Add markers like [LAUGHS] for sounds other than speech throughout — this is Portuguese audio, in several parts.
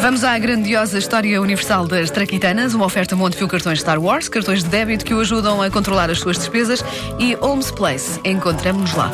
Vamos à grandiosa história universal das traquitanas, uma oferta Montefio cartões Star Wars, cartões de débito que o ajudam a controlar as suas despesas e Holmes Place. Encontramos-nos lá.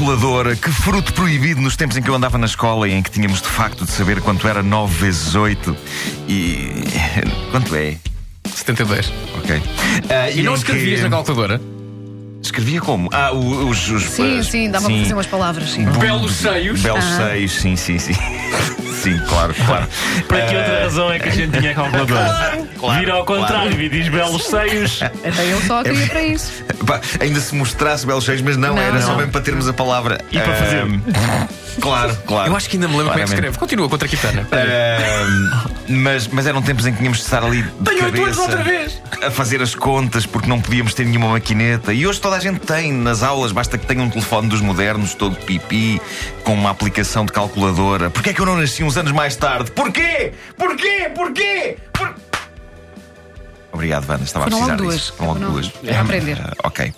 Calculadora, que fruto proibido nos tempos em que eu andava na escola e em que tínhamos de facto de saber quanto era 9 vezes 8 e. quanto é? 72. Ok. Ah, E não escrevias que- na calculadora? Escrevia como? Ah, os. os Sim, sim, dava para fazer umas palavras. Sim. Belos seios. Belos Ah. seios, sim, sim, sim. [LAUGHS] sim, claro, claro. [LAUGHS] Para que outra razão é que a gente tinha a calculadora? [LAUGHS] claro, Vira ao contrário e diz belos seios. Até eu só queria para isso. Pá, ainda se mostrasse belos seios, mas não, Não, era só não. mesmo para termos a palavra. E para fazer. Claro, claro. Eu acho que ainda me lembro como é que Claramente. escreve. Continua contra a Quitana. Ah, mas, mas eram tempos em que tínhamos de estar ali de Tenho oito anos cabeça outra vez. a fazer as contas porque não podíamos ter nenhuma maquineta. E hoje toda a gente tem nas aulas, basta que tenha um telefone dos modernos, todo pipi, com uma aplicação de calculadora. Porquê é que eu não nasci uns anos mais tarde? Porquê? Porquê? Porquê? Por... Obrigado, Vanda. Estava Foram a logo precisar duas. disso. Foram logo Não, duas. é aprender. Ah, ok.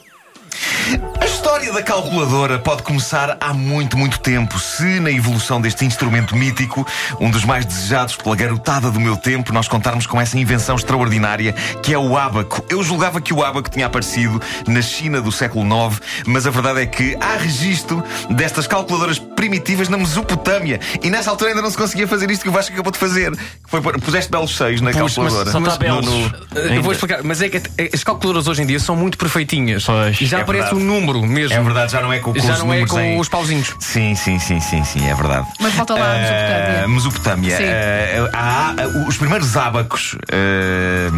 História da calculadora pode começar há muito, muito tempo, se na evolução deste instrumento mítico, um dos mais desejados pela garotada do meu tempo, nós contarmos com essa invenção extraordinária que é o ábaco. Eu julgava que o ábaco tinha aparecido na China do século IX, mas a verdade é que há registro destas calculadoras primitivas na Mesopotâmia. E nessa altura ainda não se conseguia fazer isto que o Vasco acabou de fazer. Que foi, puseste belos seios na Pus, mas calculadora. só está No- belos. no- Uh, Eu vou explicar, mas é que as calculadoras hoje em dia são muito perfeitinhas. Pois, e já é aparece o número mesmo. É verdade, já não é com, com Já os não é com em- os pauzinhos. Sim, sim, sim, sim, sim, é verdade. Mas volta lá à Eh, Mesopotâmia. Mesopotâmia. Eh, há- os primeiros ábacos, eh,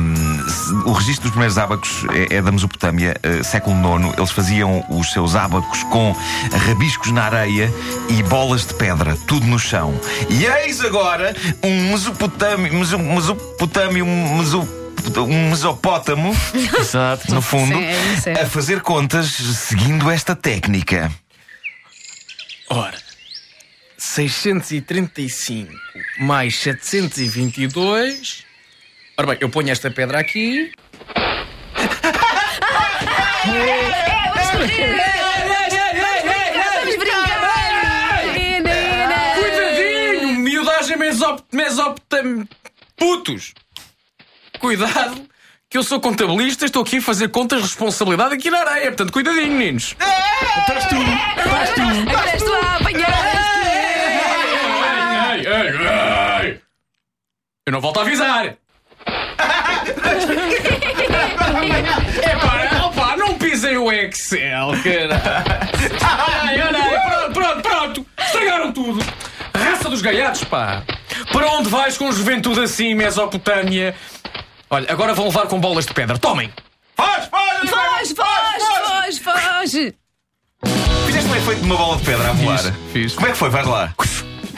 o registro dos primeiros ábacos é, é da Mesopotâmia, século IX. Eles faziam os seus ábacos com rabiscos na areia e bolas de pedra, tudo no chão. E eis agora um Mesopotâmio, Meso- Mesopotâmio, Meso- um mesopótamo, Exato. no fundo, Sim, é é. a fazer contas seguindo esta técnica. Ora, 635 mais 722. Ora bem, eu ponho esta pedra aqui. Vamos mesopotam... Putos! Cuidado, que eu sou contabilista, estou aqui a fazer contas de responsabilidade aqui na areia. Portanto, cuidadinho, meninos. Estás tu. Estás tu. Agora estou a apanhar! Ei, ei, ei! Eu não volto a avisar! [LAUGHS] Epá, opa, não pisem o Excel, cara! Ai, olha pronto, pronto, pronto! Estragaram tudo! Raça dos gaiatos, pá! Para onde vais com juventude assim, Mesopotâmia? Olha, agora vão levar com bolas de pedra. Tomem! Foge, foge, Foge, foge, foge, foge! Fizeste um efeito de uma bola de pedra a voar. Fiz, fiz. Como é que foi? Vais lá.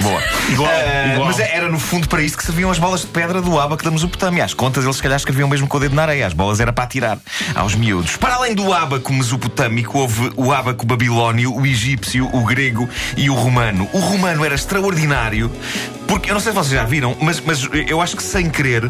Boa. Igual, Ah, igual. Mas era no fundo para isso que serviam as bolas de pedra do ábaco da Mesopotâmia. Às contas, eles se calhar escreviam mesmo com o dedo na areia. As bolas era para atirar aos miúdos. Para além do ábaco mesopotâmico, houve o ábaco babilónio, o egípcio, o grego e o romano. O romano era extraordinário. Porque eu não sei se vocês já viram, mas, mas eu acho que sem querer,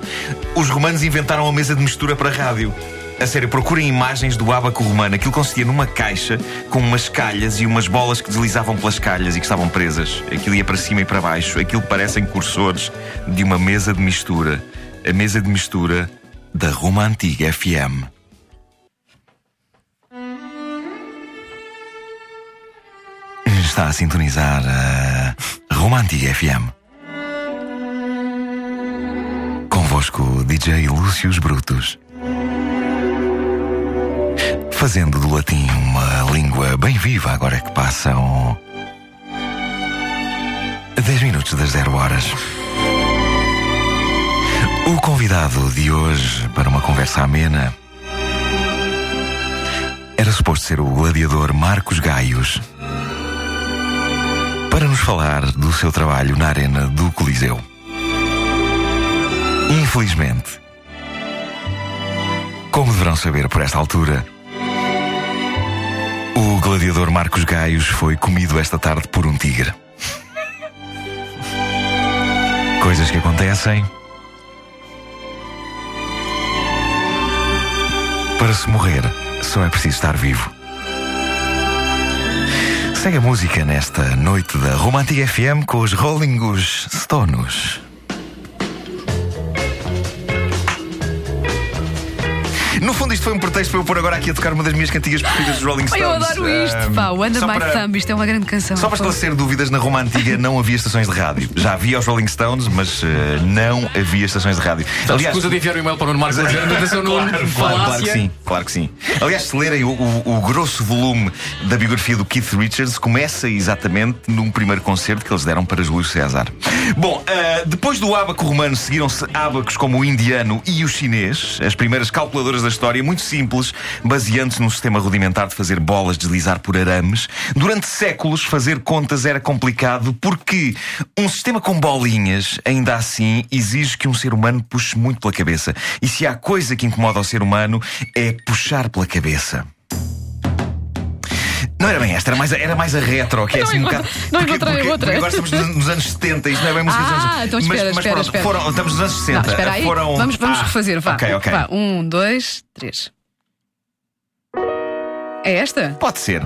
os romanos inventaram a mesa de mistura para rádio. A sério, procurem imagens do ábaco romano. Aquilo consistia numa caixa com umas calhas e umas bolas que deslizavam pelas calhas e que estavam presas. Aquilo ia para cima e para baixo. Aquilo parecem cursores de uma mesa de mistura. A mesa de mistura da Roma Antiga FM. Está a sintonizar a Roma Antiga FM. Convosco, DJ Lúcius Brutus. Fazendo do latim uma língua bem viva agora que passam. 10 minutos das 0 horas. O convidado de hoje para uma conversa amena era suposto ser o gladiador Marcos Gaios. para nos falar do seu trabalho na arena do Coliseu. Infelizmente, como deverão saber por esta altura, o gladiador Marcos Gaios foi comido esta tarde por um tigre. Coisas que acontecem. Para se morrer, só é preciso estar vivo. Segue a música nesta noite da Romantic FM com os Rolling Stones. No fundo, isto foi um pretexto para eu pôr agora aqui a tocar uma das minhas cantigas preferidas dos Rolling Ai, Stones. eu adoro isto, Ahm, pá. O Under My para- Thumb, isto é uma grande canção. Só para esclarecer dúvidas, na Roma Antiga não havia estações de rádio. Já havia os Rolling Stones, mas eh, não havia estações de rádio. Aliás, escusa de enviar um e-mail para o Nuno Marcos dizer atenção, Nuno, Claro, claro que falácia. sim, claro que sim. Aliás, se lerem o, o- o grosso volume da biografia do Keith Richards, começa exatamente num primeiro concerto que eles deram para Júlio César. Bom, ah, depois do ábaco romano, seguiram-se ábacos como o indiano e o chinês, as primeiras calculadoras da história, muito simples, baseando-se num sistema rudimentar de fazer bolas deslizar por arames. Durante séculos, fazer contas era complicado porque um sistema com bolinhas, ainda assim, exige que um ser humano puxe muito pela cabeça. E se há coisa que incomoda o ser humano, é puxar pela cabeça. Não era bem esta, era mais a, era mais a retro, que é Não assim um bocado. não porque- encontrei porque- outra. porque agora estamos nos, nos anos 70, isto não é bem música dos Ah, anos então espera, mas, mas espera, pronto, espera. Foram, estamos nos anos 60. Não, espera aí. Foram... Vamos, vamos Ah, refazer, vá. Ok, ok. Vá, um, dois, três. É esta? Pode ser.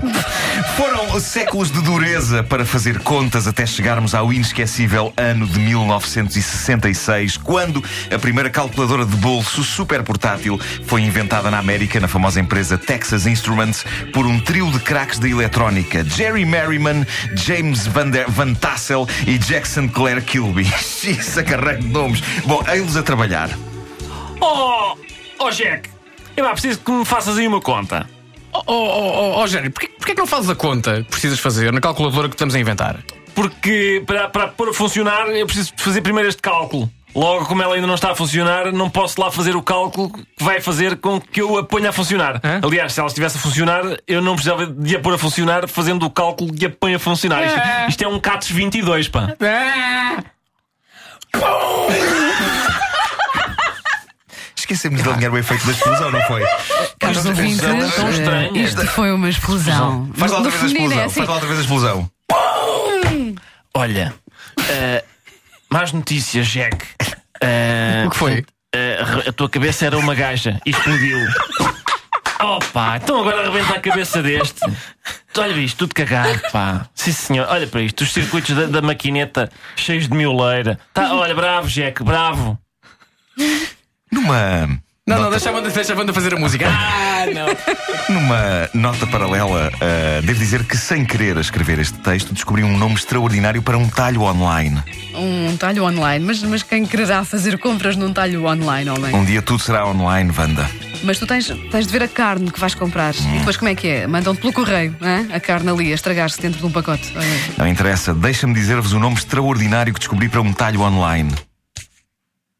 Foram séculos de dureza para fazer contas até chegarmos ao inesquecível ano de 1966, quando a primeira calculadora de bolso super portátil foi inventada na América, na famosa empresa Texas Instruments, por um trio de craques da eletrónica: Jerry Merriman, James Van, der, Van Tassel e Jackson Clare Kilby. [LAUGHS] Isso, carrego de nomes. Bom, eles a trabalhar. Oh, oh Jack, eu lá preciso que me faças aí uma conta. Oh, oh, oh, oh, porquê, porquê que não fazes a conta que precisas fazer na calculadora que estamos a inventar? Porque para, para pôr a funcionar eu preciso de fazer primeiro este cálculo. Logo, como ela ainda não está a funcionar, não posso lá fazer o cálculo que vai fazer com que eu a ponha a funcionar. Hã? Aliás, se ela estivesse a funcionar, eu não precisava de a pôr a funcionar fazendo o cálculo que a põe a funcionar. Isto, isto é um CATS 22, pá. Esquecemos de alinhar o efeito da explosão, não foi? Caros ouvintes, tão estranha. isto foi uma explosão. Faz lá outra vez a feminino explosão. é assim. Faz lá outra vez a explosão. Olha, eh, más notícias, Jack. Eh, O que foi? eh, a tua cabeça era uma gaja e explodiu. Opa, então agora arrebenta a cabeça deste. Olha isto, tudo cagado, pá. Sim, senhor. Olha para isto, os circuitos da, da maquineta cheios de mioleira. Tá, olha, bravo, Jack, bravo. Numa. Não, não, deixa a banda, deixa a banda fazer a música. [LAUGHS] Ah, não. Numa nota paralela, ah, devo dizer que sem querer a escrever este texto, descobri um nome extraordinário para um talho online. Um talho online, mas, mas quem quererá fazer compras num talho online, homem? Um dia tudo será online, Wanda. Mas tu tens, tens de ver a carne que vais comprar. E depois como é que é? Mandam-te pelo correio, hã? a carne ali a estragar-se dentro de um pacote. Olha. Não interessa, deixa-me dizer-vos o nome extraordinário que descobri para um talho online: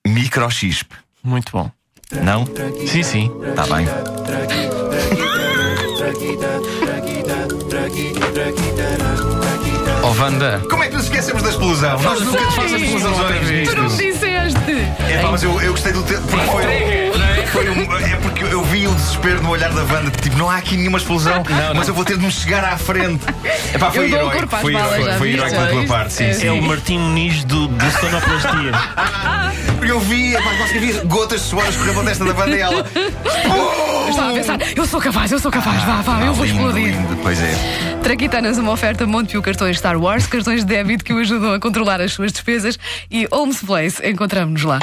Microchip. Muito bom. Não? Sim, sim. Está bem. [LAUGHS] Oh, Wanda. Como é que nos esquecemos da explosão? Nós nunca nos fazemos explosões Tu não disseste! É, pá, mas eu, eu gostei do tempo. Porque foi, foi um- é porque eu vi o desespero no olhar da Wanda. Tipo, não há aqui nenhuma explosão, mas eu vou ter de me chegar à frente. É pá, foi às Foi, balas, foi, já da tua parte, sim, É, sim. É o Martim Muniz do, do sonoplastia. [LAUGHS] Porque eu vi, é pá, quase que vi gotas de suor a escorrer pela testa da Wanda e ela. Eu estava a pensar, eu sou capaz, eu sou capaz, vá, vá, eu vou lindo, explodir. lindo, Pois é. Traquitanas, uma oferta Montepio cartões Star Wars, cartões de débito que o ajudam a controlar as suas despesas e Holmes Place, encontramos-nos lá.